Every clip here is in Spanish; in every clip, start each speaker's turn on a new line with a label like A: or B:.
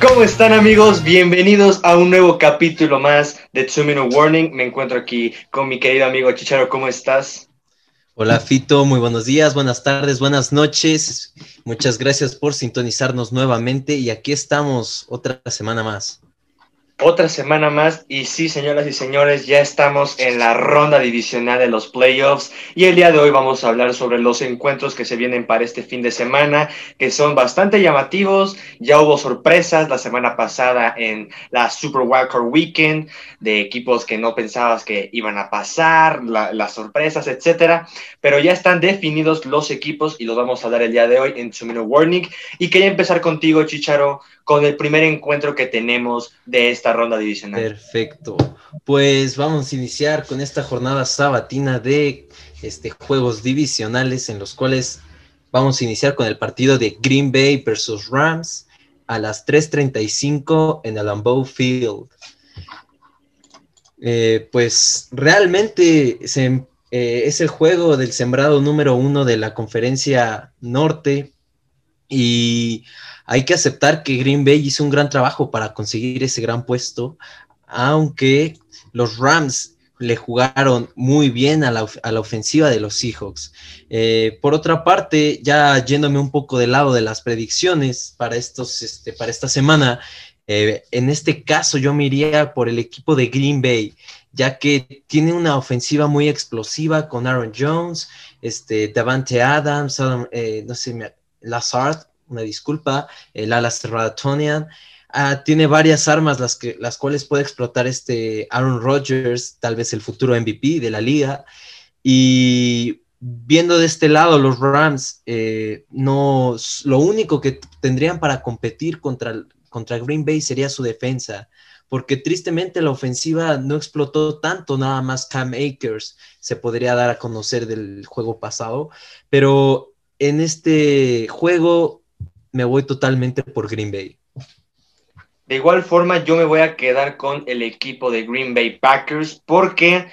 A: ¿Cómo están amigos? Bienvenidos a un nuevo capítulo más de Two Minute Warning. Me encuentro aquí con mi querido amigo Chicharo. ¿Cómo estás?
B: Hola Fito, muy buenos días, buenas tardes, buenas noches. Muchas gracias por sintonizarnos nuevamente y aquí estamos otra semana más
A: otra semana más y sí, señoras y señores, ya estamos en la ronda divisional de los playoffs y el día de hoy vamos a hablar sobre los encuentros que se vienen para este fin de semana, que son bastante llamativos. Ya hubo sorpresas la semana pasada en la Super Wildcard Weekend de equipos que no pensabas que iban a pasar, las sorpresas, etcétera, pero ya están definidos los equipos y los vamos a dar el día de hoy en Two Warning. Y quería empezar contigo, Chicharo, con el primer encuentro que tenemos de esta ronda divisional.
B: Perfecto. Pues vamos a iniciar con esta jornada sabatina de este, juegos divisionales en los cuales vamos a iniciar con el partido de Green Bay versus Rams a las 3.35 en el Lambeau Field. Eh, pues realmente eh, es el juego del sembrado número uno de la conferencia norte y hay que aceptar que Green Bay hizo un gran trabajo para conseguir ese gran puesto, aunque los Rams le jugaron muy bien a la, ofensiva de los Seahawks. Eh, por otra parte, ya yéndome un poco del lado de las predicciones para, estos, este, para esta semana, eh, en este caso yo me iría por el equipo de Green Bay, ya que tiene una ofensiva muy explosiva con Aaron Jones, este, Davante Adams, eh, no sé, Lazard, una disculpa, el ala cerrada ah, tiene varias armas las, que, las cuales puede explotar este Aaron Rodgers, tal vez el futuro MVP de la liga. Y viendo de este lado, los Rams, eh, no, lo único que tendrían para competir contra, contra Green Bay sería su defensa, porque tristemente la ofensiva no explotó tanto, nada más Cam Akers se podría dar a conocer del juego pasado, pero en este juego me voy totalmente por Green Bay.
A: De igual forma, yo me voy a quedar con el equipo de Green Bay Packers porque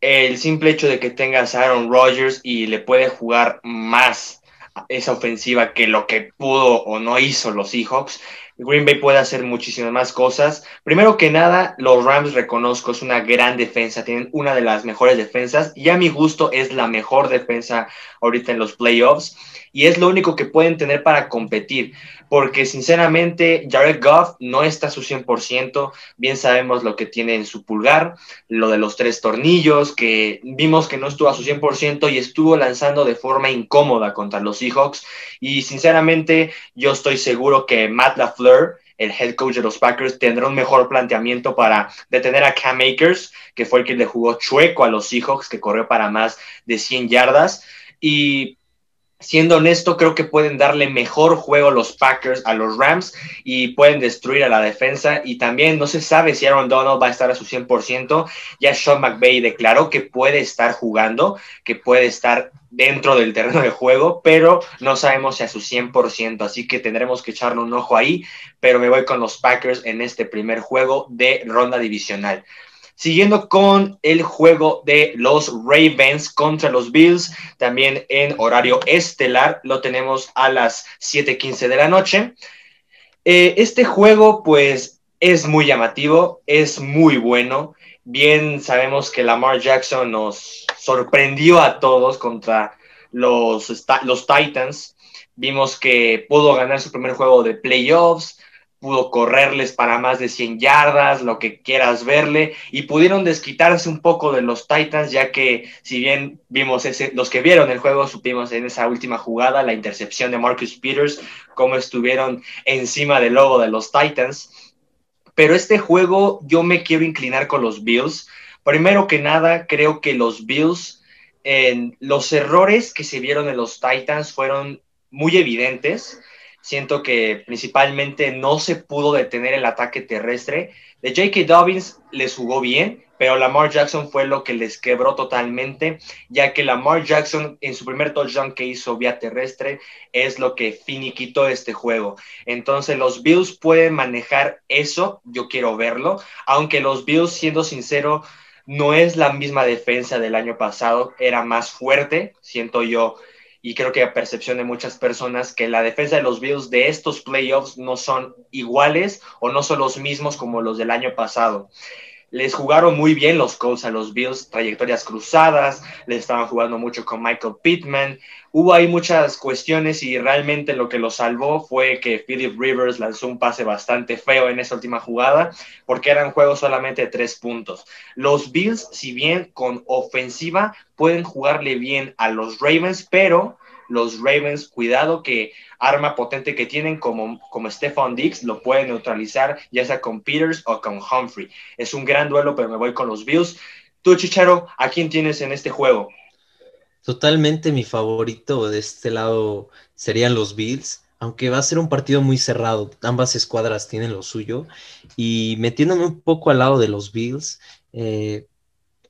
A: el simple hecho de que tengas a Aaron Rodgers y le puede jugar más esa ofensiva que lo que pudo o no hizo los Seahawks, Green Bay puede hacer muchísimas más cosas. Primero que nada, los Rams reconozco, es una gran defensa, tienen una de las mejores defensas y a mi gusto es la mejor defensa ahorita en los playoffs y es lo único que pueden tener para competir, porque sinceramente Jared Goff no está a su 100%, bien sabemos lo que tiene en su pulgar, lo de los tres tornillos, que vimos que no estuvo a su 100% y estuvo lanzando de forma incómoda contra los Seahawks, y sinceramente yo estoy seguro que Matt LaFleur, el head coach de los Packers tendrá un mejor planteamiento para detener a Cam Akers, que fue el que le jugó chueco a los Seahawks, que corrió para más de 100 yardas. Y siendo honesto, creo que pueden darle mejor juego a los Packers a los Rams y pueden destruir a la defensa. Y también no se sabe si Aaron Donald va a estar a su 100%. Ya Sean McVay declaró que puede estar jugando, que puede estar dentro del terreno de juego, pero no sabemos si a su 100%. Así que tendremos que echarle un ojo ahí. Pero me voy con los Packers en este primer juego de ronda divisional. Siguiendo con el juego de los Ravens contra los Bills, también en horario estelar, lo tenemos a las 7:15 de la noche. Eh, este juego, pues, es muy llamativo, es muy bueno. Bien sabemos que Lamar Jackson nos sorprendió a todos contra los, los Titans. Vimos que pudo ganar su primer juego de playoffs, pudo correrles para más de 100 yardas, lo que quieras verle, y pudieron desquitarse un poco de los Titans, ya que si bien vimos ese, los que vieron el juego, supimos en esa última jugada la intercepción de Marcus Peters, cómo estuvieron encima del logo de los Titans. Pero este juego yo me quiero inclinar con los Bills. Primero que nada, creo que los Bills, los errores que se vieron en los Titans fueron muy evidentes Siento que principalmente no se pudo detener el ataque terrestre. De J.K. Dobbins les jugó bien, pero Lamar Jackson fue lo que les quebró totalmente, ya que Lamar Jackson en su primer touchdown que hizo vía terrestre es lo que finiquitó este juego. Entonces los Bills pueden manejar eso, yo quiero verlo, aunque los Bills, siendo sincero, no es la misma defensa del año pasado, era más fuerte, siento yo y creo que a percepción de muchas personas que la defensa de los Bills de estos playoffs no son iguales o no son los mismos como los del año pasado. Les jugaron muy bien los Colts a los Bills, trayectorias cruzadas, les estaban jugando mucho con Michael Pittman. Hubo ahí muchas cuestiones y realmente lo que lo salvó fue que Philip Rivers lanzó un pase bastante feo en esa última jugada, porque eran juegos solamente de tres puntos. Los Bills, si bien con ofensiva, pueden jugarle bien a los Ravens, pero los Ravens, cuidado que arma potente que tienen como, como Stephon Diggs lo pueden neutralizar, ya sea con Peters o con Humphrey. Es un gran duelo, pero me voy con los Bills. Tú, Chicharo, ¿a quién tienes en este juego?
B: Totalmente mi favorito de este lado serían los Bills, aunque va a ser un partido muy cerrado. Ambas escuadras tienen lo suyo. Y metiéndome un poco al lado de los Bills, eh,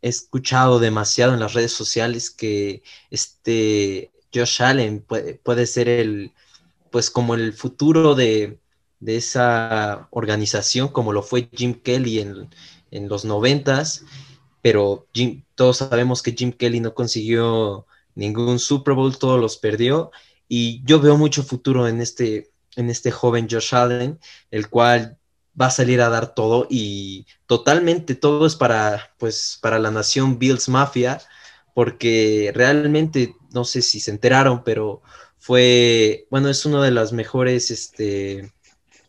B: he escuchado demasiado en las redes sociales que este Josh Allen puede, ser el, pues como el futuro de, esa organización, como lo fue Jim Kelly en, los noventas, pero todos sabemos que Jim Kelly no consiguió ningún Super Bowl, todos los perdió, y yo veo mucho futuro en este, en este joven Josh Allen, el cual va a salir a dar todo y totalmente todo es para, pues, para la nación Bills Mafia, porque realmente, no sé si se enteraron, pero fue, bueno, es una de las mejores, este,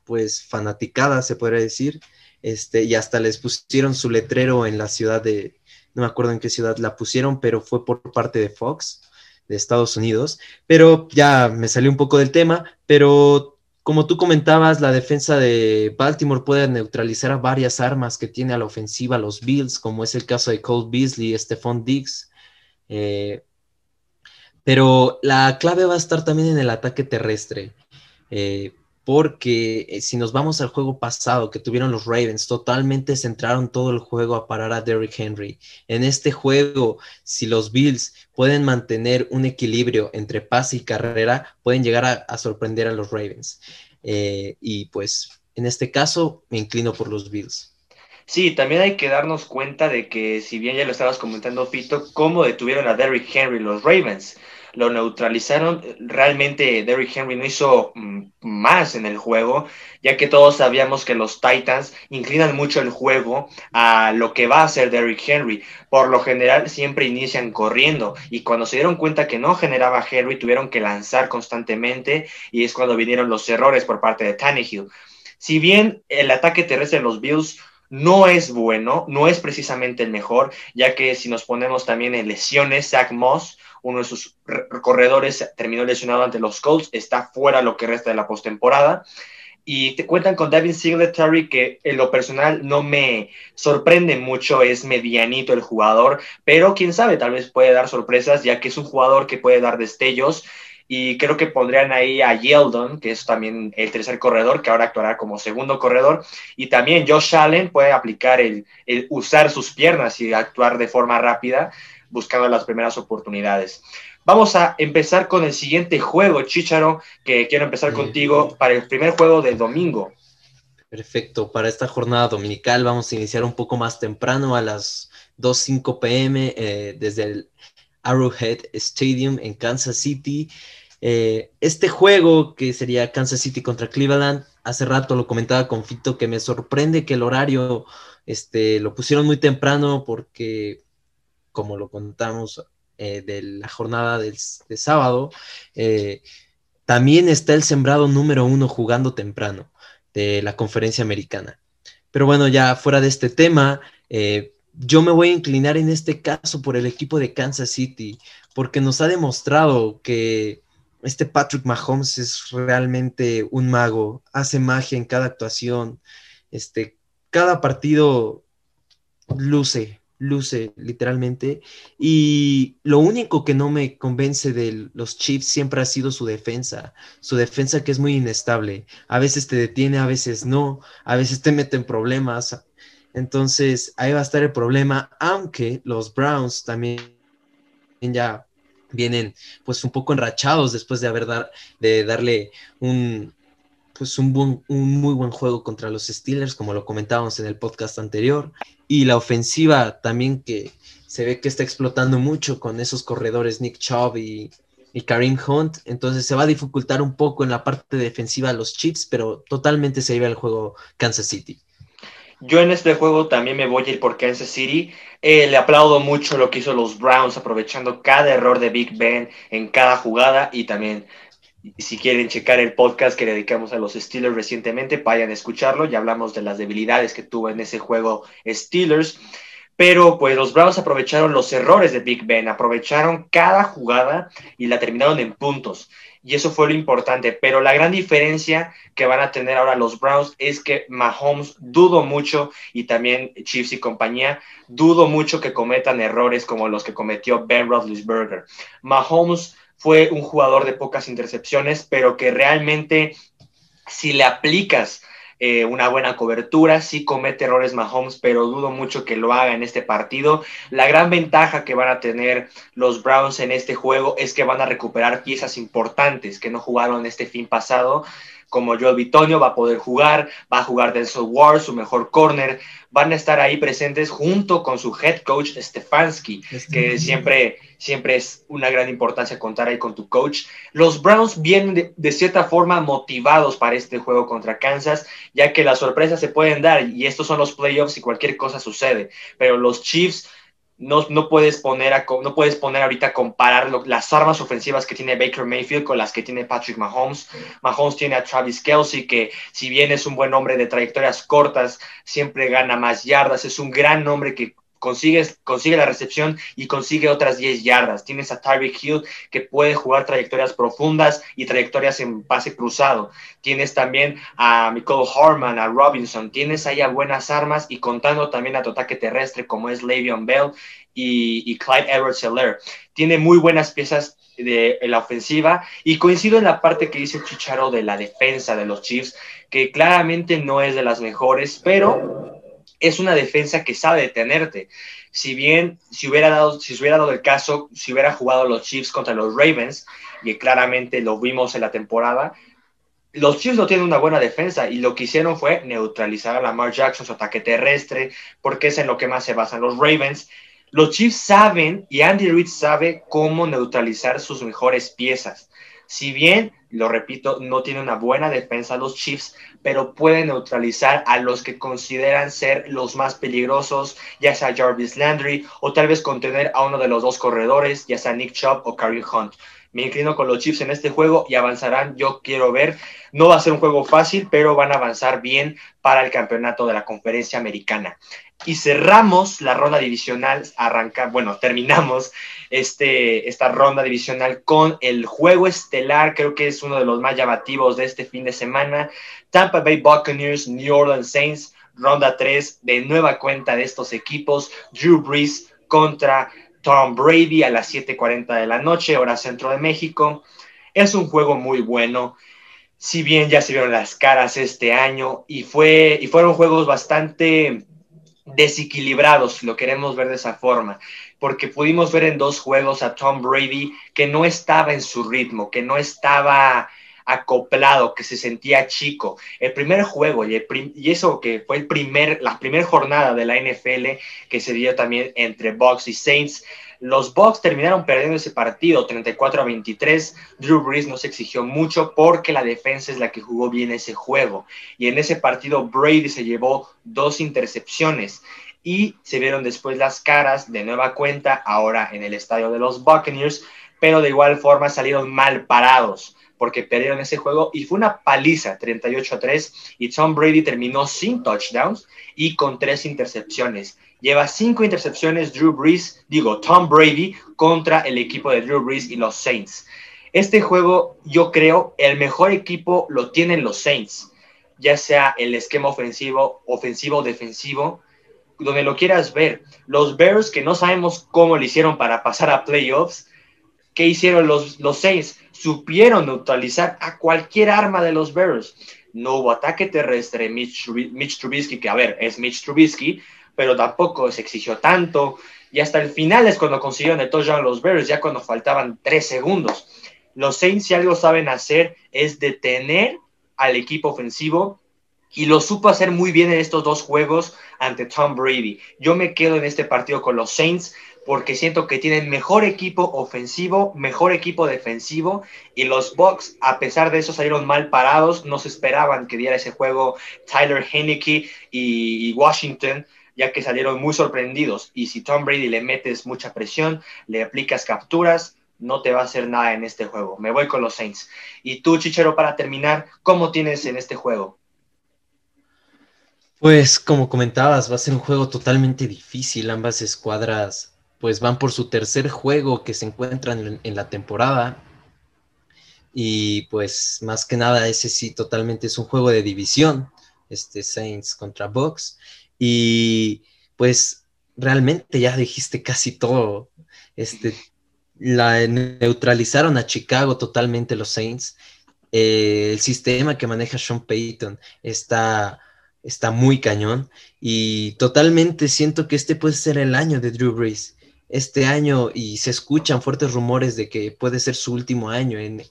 B: pues, fanaticadas, se podría decir, este, y hasta les pusieron su letrero en la ciudad de, no me acuerdo en qué ciudad la pusieron, pero fue por parte de Fox, de Estados Unidos, pero ya me salió un poco del tema, pero como tú comentabas, la defensa de Baltimore puede neutralizar a varias armas que tiene a la ofensiva los Bills, como es el caso de Cole Beasley, Stephon Diggs, eh, pero la clave va a estar también en el ataque terrestre, eh, porque eh, si nos vamos al juego pasado que tuvieron los Ravens, totalmente centraron todo el juego a parar a Derrick Henry. En este juego, si los Bills pueden mantener un equilibrio entre pase y carrera, pueden llegar a, sorprender a los Ravens. y pues en este caso me inclino por los Bills.
A: Sí, también hay que darnos cuenta de que, si bien ya lo estabas comentando, Fito, cómo detuvieron a Derrick Henry los Ravens. Lo neutralizaron. Realmente Derrick Henry no hizo mm, más en el juego, ya que todos sabíamos que los Titans inclinan mucho el juego a lo que va a hacer Derrick Henry. Por lo general siempre inician corriendo y cuando se dieron cuenta que no generaba Henry tuvieron que lanzar constantemente y es cuando vinieron los errores por parte de Tannehill. Si bien el ataque terrestre de los Bills no es bueno, no es precisamente el mejor, ya que si nos ponemos también en lesiones, Zach Moss, uno de sus corredores, terminó lesionado ante los Colts, está fuera lo que resta de la postemporada. Y te cuentan con David Singletary, que en lo personal no me sorprende mucho, es medianito el jugador, pero quién sabe, tal vez puede dar sorpresas, ya que es un jugador que puede dar destellos y creo que pondrían ahí a Yeldon, que es también el tercer corredor, que ahora actuará como segundo corredor. Y también Josh Allen puede aplicar el, usar sus piernas y actuar de forma rápida, buscando las primeras oportunidades. Vamos a empezar con el siguiente juego, Chicharo, que quiero empezar contigo para el primer juego del domingo.
B: Perfecto, para esta jornada dominical vamos a iniciar un poco más temprano a las 2.05 pm eh, desde el Arrowhead Stadium en Kansas City. Eh, este juego que sería Kansas City contra Cleveland, hace rato lo comentaba con Fito que me sorprende que el horario este, lo pusieron muy temprano porque, como lo contamos eh, de la jornada del, de sábado, eh, también está el sembrado número uno jugando temprano de la conferencia americana. Pero bueno, ya fuera de este tema, yo me voy a inclinar en este caso por el equipo de Kansas City, porque nos ha demostrado que este Patrick Mahomes es realmente un mago, hace magia en cada actuación, este, cada partido luce, luce literalmente, y lo único que no me convence de los Chiefs siempre ha sido su defensa, su defensa que es muy inestable, a veces te detiene, a veces no, a veces te mete en problemas, entonces ahí va a estar el problema, aunque los Browns también ya vienen pues un poco enrachados después de haber dar, de darle un pues un, un muy buen juego contra los Steelers, como lo comentábamos en el podcast anterior, y la ofensiva también que se ve que está explotando mucho con esos corredores Nick Chubb y, y Karim Hunt, entonces se va a dificultar un poco en la parte defensiva de los Chiefs, pero totalmente se iba el juego Kansas City.
A: Yo en este juego también me voy a ir por Kansas City. Eh, le aplaudo mucho lo que hizo los Browns, aprovechando cada error de Big Ben en cada jugada y también si quieren checar el podcast que dedicamos a los Steelers recientemente, vayan a escucharlo. Ya hablamos de las debilidades que tuvo en ese juego Steelers. Pero pues los Browns aprovecharon los errores de Big Ben, aprovecharon cada jugada y la terminaron en puntos. Y eso fue lo importante. Pero la gran diferencia que van a tener ahora los Browns es que Mahomes dudo mucho y también Chiefs y compañía dudo mucho que cometan errores como los que cometió Ben Roethlisberger. Mahomes fue un jugador de pocas intercepciones, pero que realmente si le aplicas eh, una buena cobertura, sí comete errores Mahomes, pero dudo mucho que lo haga en este partido. La gran ventaja que van a tener los Browns en este juego es que van a recuperar piezas importantes que no jugaron este fin pasado como Joel Bitonio va a poder jugar, va a jugar Denzel Ward, su mejor corner, van a estar ahí presentes junto con su head coach Stefanski, que siempre, siempre es una gran importancia contar ahí con tu coach. Los Browns vienen de, de, cierta forma motivados para este juego contra Kansas, ya que las sorpresas se pueden dar y estos son los playoffs y cualquier cosa sucede, pero los Chiefs no, no, puedes poner a, no puedes poner ahorita a comparar las armas ofensivas que tiene Baker Mayfield con las que tiene Patrick Mahomes. Mahomes tiene a Travis Kelsey, que si bien es un buen hombre de trayectorias cortas, siempre gana más yardas. Es un gran nombre que consigue la recepción y consigue otras 10 yardas. Tienes a Tyreek Hill que puede jugar trayectorias profundas y trayectorias en pase cruzado. Tienes también a Michael Harman, a Robinson. Tienes ahí buenas armas y contando también a tu ataque terrestre como es Le'Veon Bell y, Clyde Edwards Helaire. Tiene muy buenas piezas de la ofensiva y coincido en la parte que dice Chicharo de la defensa de los Chiefs, que claramente no es de las mejores, pero es una defensa que sabe detenerte. Si bien, si hubiera dado, si hubiera dado el caso, si hubiera jugado los Chiefs contra los Ravens, y claramente lo vimos en la temporada, los Chiefs no tienen una buena defensa y lo que hicieron fue neutralizar a Lamar Jackson, su ataque terrestre, porque es en lo que más se basan los Ravens. Los Chiefs saben y Andy Reid sabe cómo neutralizar sus mejores piezas. Si bien, lo repito, no tiene una buena defensa los Chiefs, pero puede neutralizar a los que consideran ser los más peligrosos, ya sea Jarvis Landry o tal vez contener a uno de los dos corredores, ya sea Nick Chubb o Kareem Hunt. Me inclino con los Chiefs en este juego y avanzarán. Yo quiero ver. No va a ser un juego fácil, pero van a avanzar bien para el campeonato de la conferencia americana. Y cerramos la ronda divisional, arranca, bueno, terminamos este, esta ronda divisional con el juego estelar, creo que es uno de los más llamativos de este fin de semana. Tampa Bay Buccaneers, New Orleans Saints, ronda 3 de nueva cuenta de estos equipos. Drew Brees contra Tom Brady a las 7:40 de la noche, hora centro de México. Es un juego muy bueno. Si bien ya se vieron las caras este año y, fue, y fueron juegos bastante desequilibrados, lo queremos ver de esa forma, porque pudimos ver en dos juegos a Tom Brady que no estaba en su ritmo, que no estaba acoplado, que se sentía chico. El primer juego y, eso que fue el primer, la primera jornada de la NFL que se dio también entre Bucks y Saints, los Bucks terminaron perdiendo ese partido 34 a 23. Drew Brees no se exigió mucho porque la defensa es la que jugó bien ese juego. Y en ese partido Brady se llevó dos intercepciones y se vieron después las caras de nueva cuenta ahora en el estadio de los Buccaneers, pero de igual forma salieron mal parados porque perdieron ese juego y fue una paliza 38 a 3 y Tom Brady terminó sin touchdowns y con tres intercepciones. Lleva cinco intercepciones Drew Brees, digo, Tom Brady contra el equipo de Drew Brees y los Saints. Este juego, yo creo, el mejor equipo lo tienen los Saints, ya sea el esquema ofensivo, ofensivo, defensivo, donde lo quieras ver. Los Bears, que no sabemos cómo lo hicieron para pasar a playoffs, ¿qué hicieron los, los Saints? Supieron neutralizar a cualquier arma de los Bears. No hubo ataque terrestre. Mitch, Mitch Trubisky, que a ver, es Mitch Trubisky, pero tampoco se exigió tanto. Y hasta el final es cuando consiguieron el touchdown los Bears, ya cuando faltaban tres segundos. Los Saints, si algo saben hacer, es detener al equipo ofensivo y lo supo hacer muy bien en estos dos juegos ante Tom Brady. Yo me quedo en este partido con los Saints porque siento que tienen mejor equipo ofensivo, mejor equipo defensivo y los Bucks, a pesar de eso, salieron mal parados. No se esperaban que diera ese juego Tyler Heineke y, Washington, ya que salieron muy sorprendidos. Y si Tom Brady le metes mucha presión, le aplicas capturas, no te va a hacer nada en este juego. Me voy con los Saints. Y tú, Chichero, para terminar, ¿cómo tienes en este juego?
B: Pues como comentabas, va a ser un juego totalmente difícil. Ambas escuadras pues van por su tercer juego que se encuentran en, la temporada. Y pues más que nada ese sí totalmente es un juego de división, este Saints contra Bucks. Y pues realmente ya dijiste casi todo. Este, la neutralizaron a Chicago totalmente los Saints. Eh, el sistema que maneja Sean Payton está está muy cañón y totalmente siento que este puede ser el año de Drew Brees. Este año y se escuchan fuertes rumores de que puede ser su último año en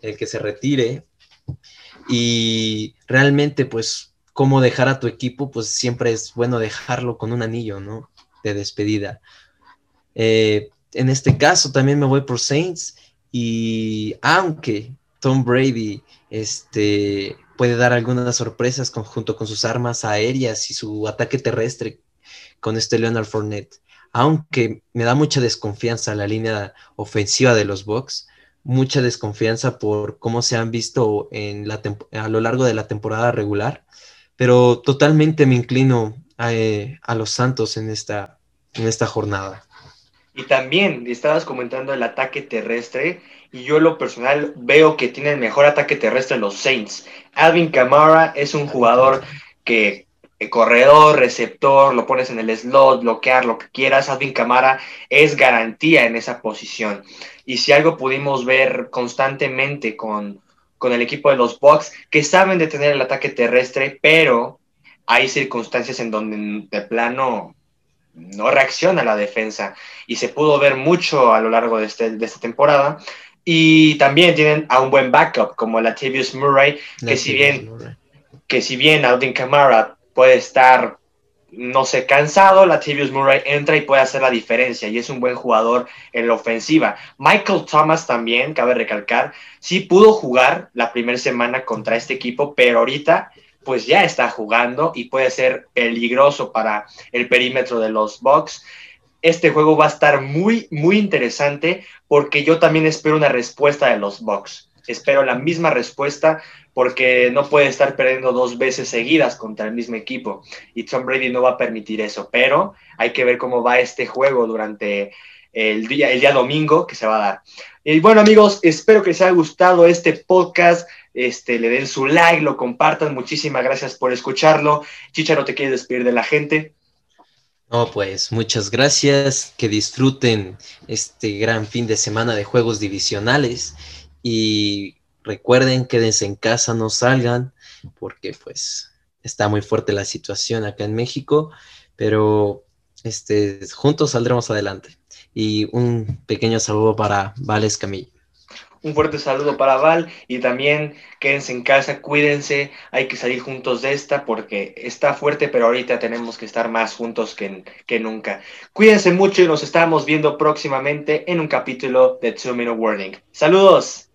B: el que se retire y realmente pues cómo dejar a tu equipo pues siempre es bueno dejarlo con un anillo, ¿no? De despedida. Eh, en este caso también me voy por Saints y aunque Tom Brady este, puede dar algunas sorpresas junto con sus armas aéreas y su ataque terrestre con este Leonard Fournette. Aunque me da mucha desconfianza la línea ofensiva de los Bucks, mucha desconfianza por cómo se han visto a lo largo de la temporada regular, pero totalmente me inclino a, eh, a los Santos en esta, en esta jornada.
A: Y también estabas comentando el ataque terrestre y yo lo personal veo que tiene el mejor ataque terrestre los Saints. Alvin Kamara es un jugador que corredor, receptor, lo pones en el slot, bloquear, lo que quieras, Alvin Kamara es garantía en esa posición. Y si algo pudimos ver constantemente con, con el equipo de los Bucks, que saben detener el ataque terrestre, pero hay circunstancias en donde de plano no reacciona la defensa. Y se pudo ver mucho a lo largo de, este, de esta temporada. Y también tienen a un buen backup como Latavius Murray, que si bien, que si bien Alvin Kamara puede estar, no sé, cansado, Latavius Murray entra y puede hacer la diferencia y es un buen jugador en la ofensiva. Michael Thomas también, cabe recalcar, sí pudo jugar la primera semana contra este equipo, pero ahorita pues ya está jugando y puede ser peligroso para el perímetro de los Bucks este juego va a estar muy, muy interesante porque yo también espero una respuesta de los Bucks. Espero la misma respuesta porque no puede estar perdiendo dos veces seguidas contra el mismo equipo y Tom Brady no va a permitir eso, pero hay que ver cómo va este juego durante el día, el día domingo que se va a dar. Y bueno amigos, espero que les haya gustado este podcast, este, le den su like, lo compartan, muchísimas gracias por escucharlo. Chicharo, ¿te quieres despedir de la gente?
B: No, pues muchas gracias, que disfruten este gran fin de semana de juegos divisionales y recuerden, quédense en casa, no salgan, porque pues está muy fuerte la situación acá en México, pero este, juntos saldremos adelante. Y un pequeño saludo para Vales Camillo.
A: Un fuerte saludo para Val y también quédense en casa, cuídense, hay que salir juntos de esta porque está fuerte, pero ahorita tenemos que estar más juntos que, que nunca. Cuídense mucho y nos estamos viendo próximamente en un capítulo de Two Minute Warning. Saludos.